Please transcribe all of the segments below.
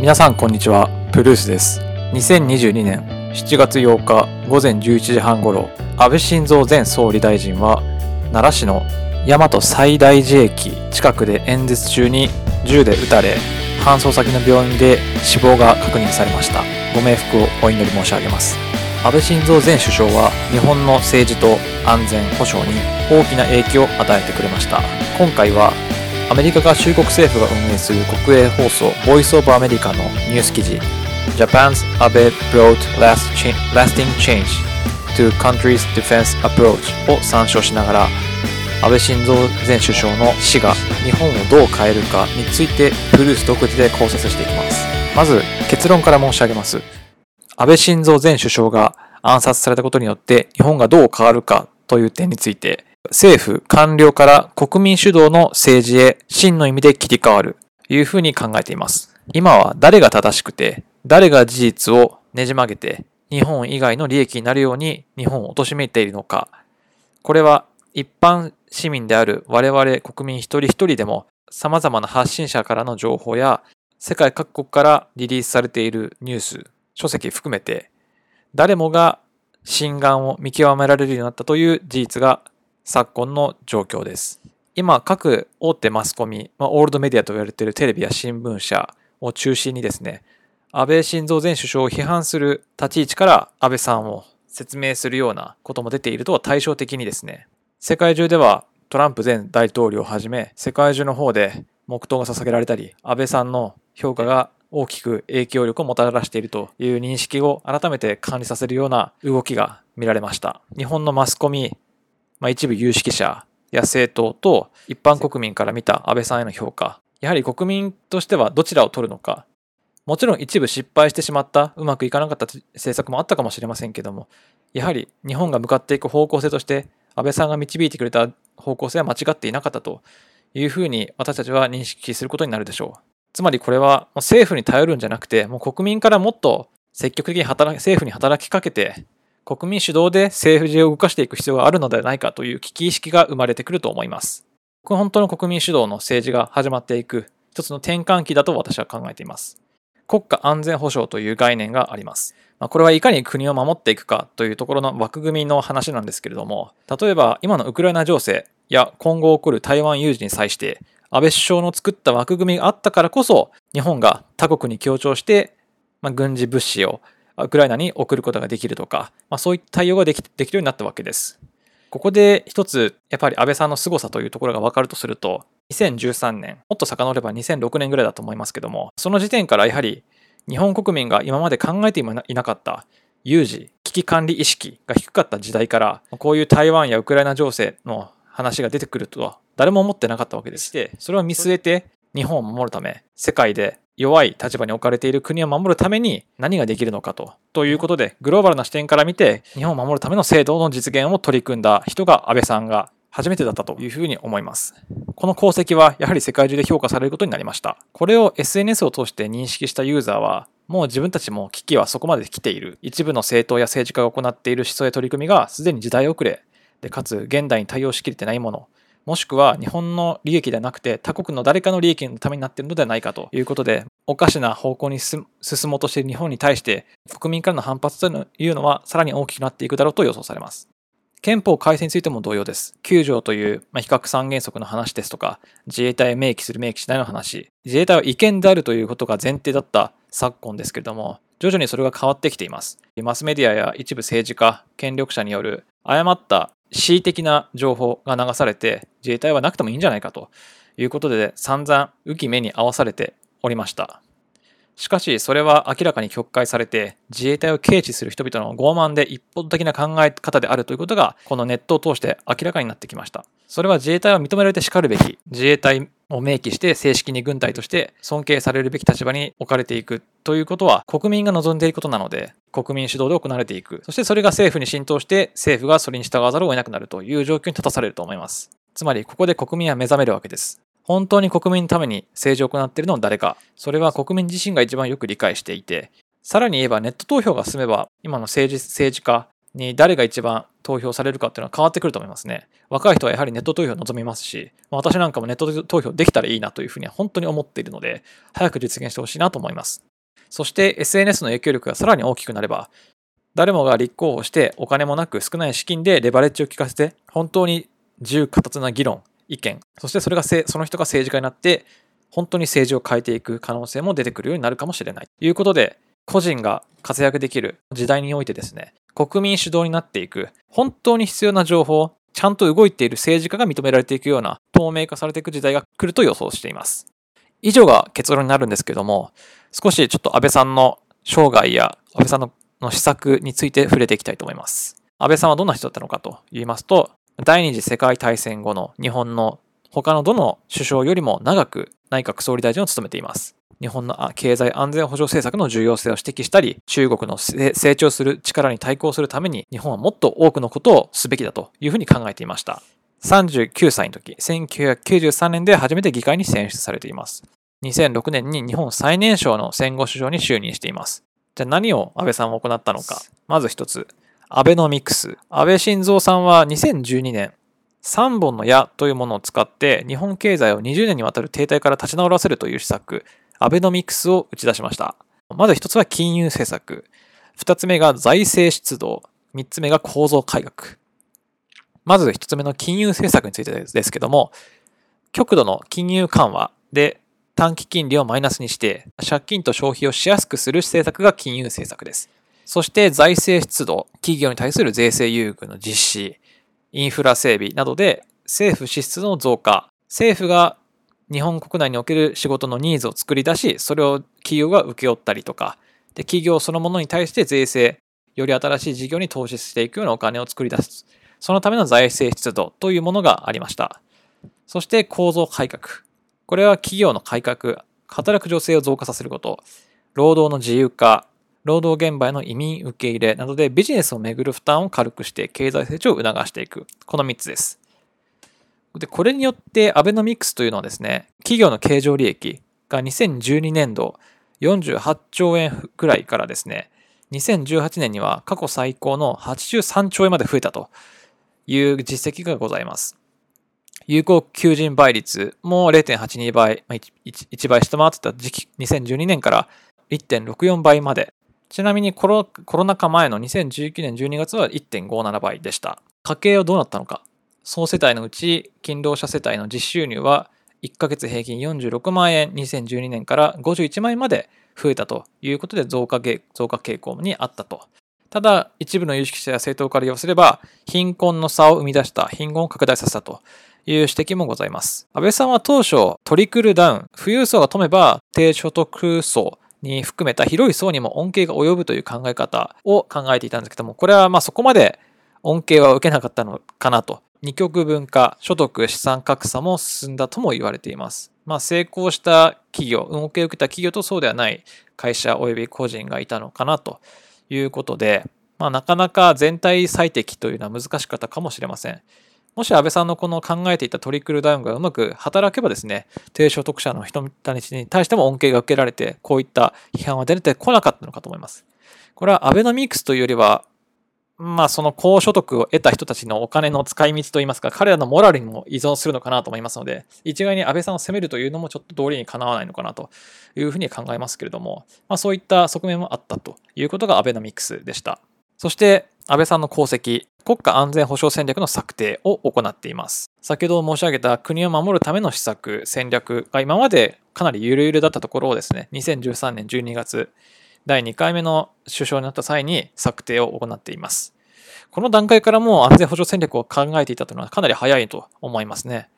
皆さんこんにちは、プルースです。2022年7月8日午前11時半ごろ、安倍晋三前総理大臣は奈良市の大和西大寺駅近くで演説中に銃で撃たれ、搬送先の病院で死亡が確認されました。ご冥福をお祈り申し上げます。安倍晋三前首相は日本の政治と安全保障に大きな影響を与えてくれました。今回はアメリカ合衆国政府が運営する国営放送ボイスオブアメリカのニュース記事 Japan's Abe brought last cha- lasting change to country's defense approach を参照しながら安倍晋三前首相の死が日本をどう変えるかについてブルース独自で考察していきます。まず結論から申し上げます。安倍晋三前首相が暗殺されたことによって日本がどう変わるかという点について政府、官僚から国民主導の政治へ真の意味で切り替わるというふうに考えています。今は誰が正しくて、誰が事実をねじ曲げて、日本以外の利益になるように日本を貶めているのか。これは一般市民である我々国民一人一人でも様々な発信者からの情報や世界各国からリリースされているニュース、書籍含めて誰もが心眼を見極められるようになったという事実が昨今の状況です。今、各大手マスコミ、まあ、オールドメディアと言われているテレビや新聞社を中心にですね、安倍晋三前首相を批判する立ち位置から安倍さんを説明するようなことも出ているとは対照的にですね、世界中ではトランプ前大統領をはじめ、世界中の方で黙祷が捧げられたり、安倍さんの評価が大きく影響力をもたらしているという認識を改めて管理させるような動きが見られました。日本のマスコミ、まあ、一部有識者や政党と一般国民から見た安倍さんへの評価、やはり国民としてはどちらを取るのか、もちろん一部失敗してしまった、うまくいかなかった政策もあったかもしれませんけども、やはり日本が向かっていく方向性として、安倍さんが導いてくれた方向性は間違っていなかったというふうに私たちは認識することになるでしょう。つまりこれは政府に頼るんじゃなくて、もう国民からもっと積極的に働政府に働きかけて、国民主導で政治を動かしていく必要があるのではないかという危機意識が生まれてくると思います。本当の国民主導の政治が始まっていく一つの転換期だと私は考えています。国家安全保障という概念があります。まあ、これはいかに国を守っていくかというところの枠組みの話なんですけれども、例えば今のウクライナ情勢や今後起こる台湾有事に際して、安倍首相の作った枠組みがあったからこそ、日本が他国に協調して、まあ、軍事物資をウクライナに送ることができるとか、まあ、そういった対応ができできるようになったわけです。ここで一つ、やっぱり安倍さんの凄さというところが分かるとすると、2013年、もっと遡れば2006年ぐらいだと思いますけども、その時点からやはり日本国民が今まで考えていなかった有事、危機管理意識が低かった時代から、こういう台湾やウクライナ情勢の話が出てくるとは誰も思ってなかったわけでして、それを見据えて日本を守るため、世界で弱い立場に置かれている国を守るために何ができるのかと。ということで、グローバルな視点から見て、日本を守るための制度の実現を取り組んだ人が安倍さんが初めてだったというふうに思います。この功績はやはり世界中で評価されることになりました。これを SNS を通して認識したユーザーは、もう自分たちも危機はそこまで来ている。一部の政党や政治家が行っている思想や取り組みがすでに時代遅れで、かつ現代に対応しきれてないもの、もしくは日本の利益ではなくて他国の誰かの利益のためになっているのではないかということで、おかしな方向に進もうとしている日本に対して国民からの反発というのはさらに大きくなっていくだろうと予想されます。憲法改正についても同様です。9条という、まあ、比較三原則の話ですとか、自衛隊を明記する明記しないの話、自衛隊は違憲であるということが前提だった昨今ですけれども、徐々にそれが変わってきています。マスメディアや一部政治家、権力者による誤った恣意的な情報が流されて、自衛隊はなくてもいいんじゃないかということで、散々浮き目に合わされておりました。しかし、それは明らかに曲解されて、自衛隊を軽視する人々の傲慢で一方的な考え方であるということが、このネットを通して明らかになってきました。それは自衛隊は認められてしかるべき、自衛隊を明記して正式に軍隊として尊敬されるべき立場に置かれていくということは、国民が望んでいることなので、国民主導で行われていく。そしてそれが政府に浸透して、政府がそれに従わざるを得なくなるという状況に立たされると思います。つまり、ここで国民は目覚めるわけです。本当に国民のために政治を行っているのは誰か。それは国民自身が一番よく理解していて、さらに言えばネット投票が進めば、今の政治政治家、に誰が一番投票されるかっていうのは変わってくると思いますね。若い人はやはりネット投票を望みますし、私なんかもネット投票できたらいいなというふうには本当に思っているので、早く実現してほしいなと思います。そして SNS の影響力がさらに大きくなれば、誰もが立候補してお金もなく少ない資金でレバレッジを効かせて、本当に自由闊達な議論、意見、そしてそれがその人が政治家になって、本当に政治を変えていく可能性も出てくるようになるかもしれない。ということで、個人が活躍できる時代においてですね、国民主導になっていく、本当に必要な情報、ちゃんと動いている政治家が認められていくような透明化されていく時代が来ると予想しています。以上が結論になるんですけども、少しちょっと安倍さんの生涯や安倍さんの施策について触れていきたいと思います。安倍さんはどんな人だったのかと言いますと、第二次世界大戦後の日本の他のどの首相よりも長く内閣総理大臣を務めています。日本の経済安全保障政策の重要性を指摘したり、中国の成長する力に対抗するために、日本はもっと多くのことをすべきだというふうに考えていました。39歳の時、1993年で初めて議会に選出されています。2006年に日本最年少の戦後首相に就任しています。じゃあ何を安倍さんは行ったのか。まず一つ、アベノミクス。安倍晋三さんは2012年、3本の矢というものを使って日本経済を20年にわたる停滞から立ち直らせるという施策、アベノミクスを打ち出しました。まず一つは金融政策。二つ目が財政出動。三つ目が構造改革。まず一つ目の金融政策についてですけども、極度の金融緩和で短期金利をマイナスにして、借金と消費をしやすくする政策が金融政策です。そして財政出動、企業に対する税制優遇の実施、インフラ整備などで政府支出の増加、政府が日本国内における仕事のニーズを作り出し、それを企業が請け負ったりとか、で企業そのものに対して税制、より新しい事業に投資していくようなお金を作り出す。そのための財政出動というものがありました。そして構造改革。これは企業の改革、働く女性を増加させること、労働の自由化、労働現場への移民受け入れなどでビジネスをめぐる負担を軽くして経済成長を促していく。この3つです。で、これによってアベノミクスというのはですね、企業の経常利益が2012年度48兆円くらいからですね、2018年には過去最高の83兆円まで増えたという実績がございます。有効求人倍率も0.82倍、1倍下回ってた時期、2012年から1.64倍まで。ちなみにコロコロナ禍前の2019年12月は1.57倍でした。家計はどうなったのか？総世帯のうち勤労者世帯の実収入は1ヶ月平均46万円2012年から51万円まで増えたということで増加増加傾向にあったと。ただ、一部の有識者や政党から言わせれば、貧困の差を生み出した貧困を拡大させたという指摘もございます。安倍さんは当初、トリクルダウン、富裕層が富めば低所得層に含めた広い層にも恩恵が及ぶという考え方を考えていたんですけども、これはまあそこまで恩恵は受けなかったのかなと二極分化、所得、資産格差も進んだとも言われています。まあ、成功した企業、運気を受けた企業とそうではない会社及び個人がいたのかなということで、まあ、なかなか全体最適というのは難しかったかもしれません。もし安倍さんのこの考えていたトリクルダウンがうまく働けばですね、低所得者の人たちに対しても恩恵が受けられて、こういった批判は出てこなかったのかと思います。これはアベノミクスというよりは、まあその高所得を得た人たちのお金の使い道といいますか、彼らのモラルにも依存するのかなと思いますので、一概に安倍さんを責めるというのもちょっと道理にかなわないのかなというふうに考えますけれども、まあそういった側面もあったということがアベノミクスでした。そして安倍さんの功績、国家安全保障戦略の策定を行っています。先ほど申し上げた国を守るための施策、戦略が今までかなりゆるゆるだったところをですね、2013年12月、第2回目の首相になった際に策定を行っています。この段階からも安全保障戦略を考えていたというのはかなり早いと思いますね。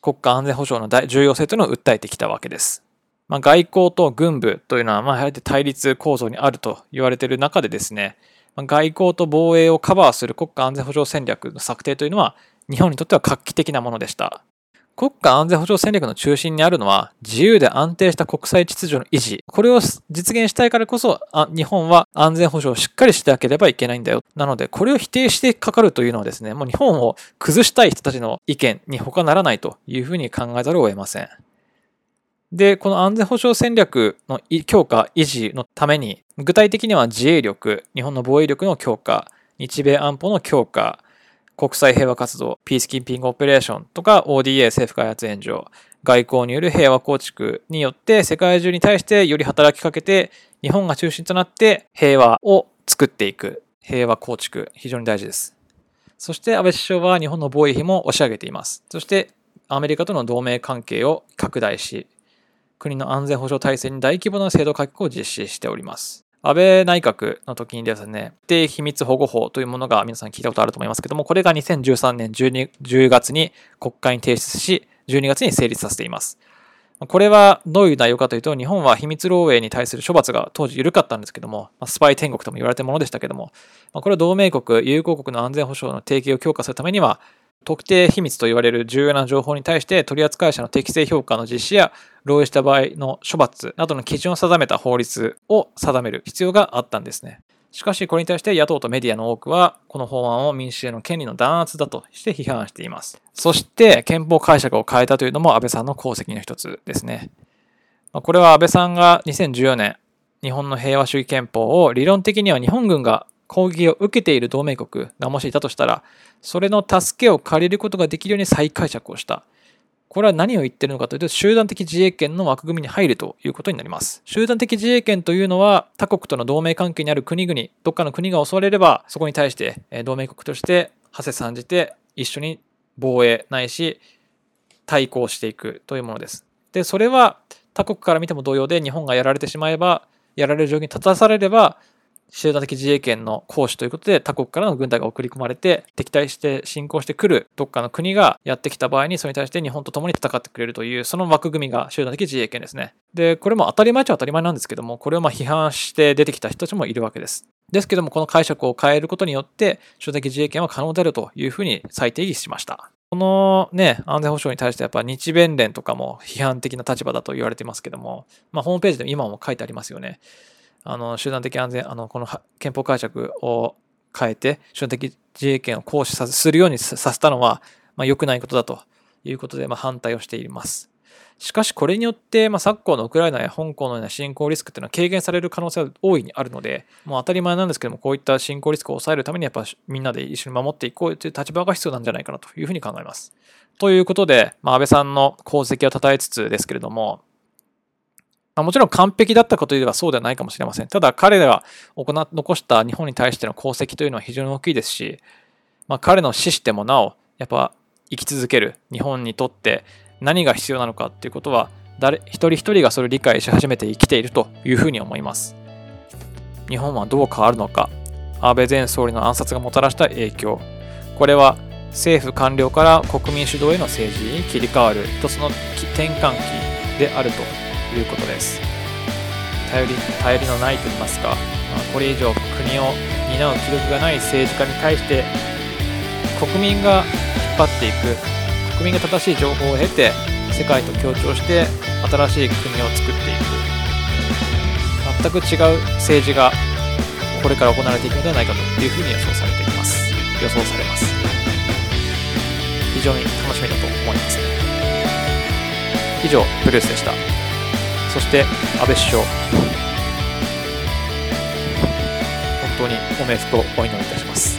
国家安全保障の重要性というのを訴えてきたわけです。まあ、外交と軍部というのは、まあ、やはり対立構造にあると言われている中でですね、外交と防衛をカバーする国家安全保障戦略の策定というのは、日本にとっては画期的なものでした。国家安全保障戦略の中心にあるのは自由で安定した国際秩序の維持。これを実現したいからこそ、日本は安全保障をしっかりしてなければいけないんだよ。なので、これを否定してかかるというのはですね、もう日本を崩したい人たちの意見に他ならないというふうに考えざるを得ません。で、この安全保障戦略の強化、維持のために、具体的には自衛力、日本の防衛力の強化、日米安保の強化、国際平和活動、ピースキーピングオペレーションとか ODA 政府開発援助、外交による平和構築によって世界中に対してより働きかけて日本が中心となって平和を作っていく。平和構築、非常に大事です。そして安倍首相は日本の防衛費も押し上げています。そしてアメリカとの同盟関係を拡大し、国の安全保障体制に大規模な制度改革を実施しております。安倍内閣の時にですね、不定秘密保護法というものが皆さん聞いたことあると思いますけども、これが2013年 12, 10月に国会に提出し、12月に成立させています。これはどういう内容かというと、日本は秘密漏洩に対する処罰が当時緩かったんですけども、スパイ天国とも言われたものでしたけども、これは同盟国、友好国の安全保障の提携を強化するためには、特定秘密と言われる重要な情報に対して取扱者の適正評価の実施や漏洩した場合の処罰などの基準を定めた法律を定める必要があったんですね。しかしこれに対して野党とメディアの多くはこの法案を民主への権利の弾圧だとして批判しています。そして憲法解釈を変えたというのも安倍さんの功績の一つですね。これは安倍さんが2014年日本の平和主義憲法を理論的には日本軍が攻撃を受けている同盟国がもしいたとしたら、それの助けを借りることができるように再解釈をした。これは何を言ってるのかというと、集団的自衛権の枠組みに入るということになります。集団的自衛権というのは、他国との同盟関係にある国々、どっかの国が襲われれば、そこに対して同盟国として、馳せ参じて一緒に防衛ないし、対抗していくというものです。で、それは他国から見ても同様で、日本がやられてしまえば、やられる状況に立たされれば、集団的自衛権の行使ということで他国からの軍隊が送り込まれて敵対して侵攻してくるどっかの国がやってきた場合にそれに対して日本と共に戦ってくれるというその枠組みが集団的自衛権ですね。で、これも当たり前っちゃ当たり前なんですけどもこれをま批判して出てきた人たちもいるわけです。ですけどもこの解釈を変えることによって集団的自衛権は可能であるというふうに再定義しました。このね、安全保障に対してやっぱ日弁連とかも批判的な立場だと言われてますけども、まあホームページでも今も書いてありますよね。あの、集団的安全、あの、この憲法解釈を変えて、集団的自衛権を行使するようにさせたのは、まあ、良くないことだということで、まあ、反対をしています。しかし、これによって、まあ、昨今のウクライナや香港のような侵攻リスクっていうのは軽減される可能性は大いにあるので、もう当たり前なんですけども、こういった侵攻リスクを抑えるために、やっぱみんなで一緒に守っていこうという立場が必要なんじゃないかなというふうに考えます。ということで、まあ、安倍さんの功績を称えつつですけれども、まあ、もちろん完璧だったかといえばそうではないかもしれません。ただ彼が行残した日本に対しての功績というのは非常に大きいですし、まあ、彼の死してもなお、やっぱ生き続ける日本にとって何が必要なのかっていうことは、誰一人一人がそれを理解し始めて生きているというふうに思います。日本はどう変わるのか、安倍前総理の暗殺がもたらした影響、これは政府官僚から国民主導への政治に切り替わる一つの転換期であるということです。頼り頼りのないと言いますか、まあ、これ以上国を担う気力がない政治家に対して国民が引っ張っていく国民が正しい情報を経て世界と協調して新しい国を作っていく。全く違う政治がこれから行われていくのではないかというふうに予想されています。予想されます。非常に楽しみだと思います。以上ブルースでした。そして安倍首相、本当にご冥福をお祈りいたします。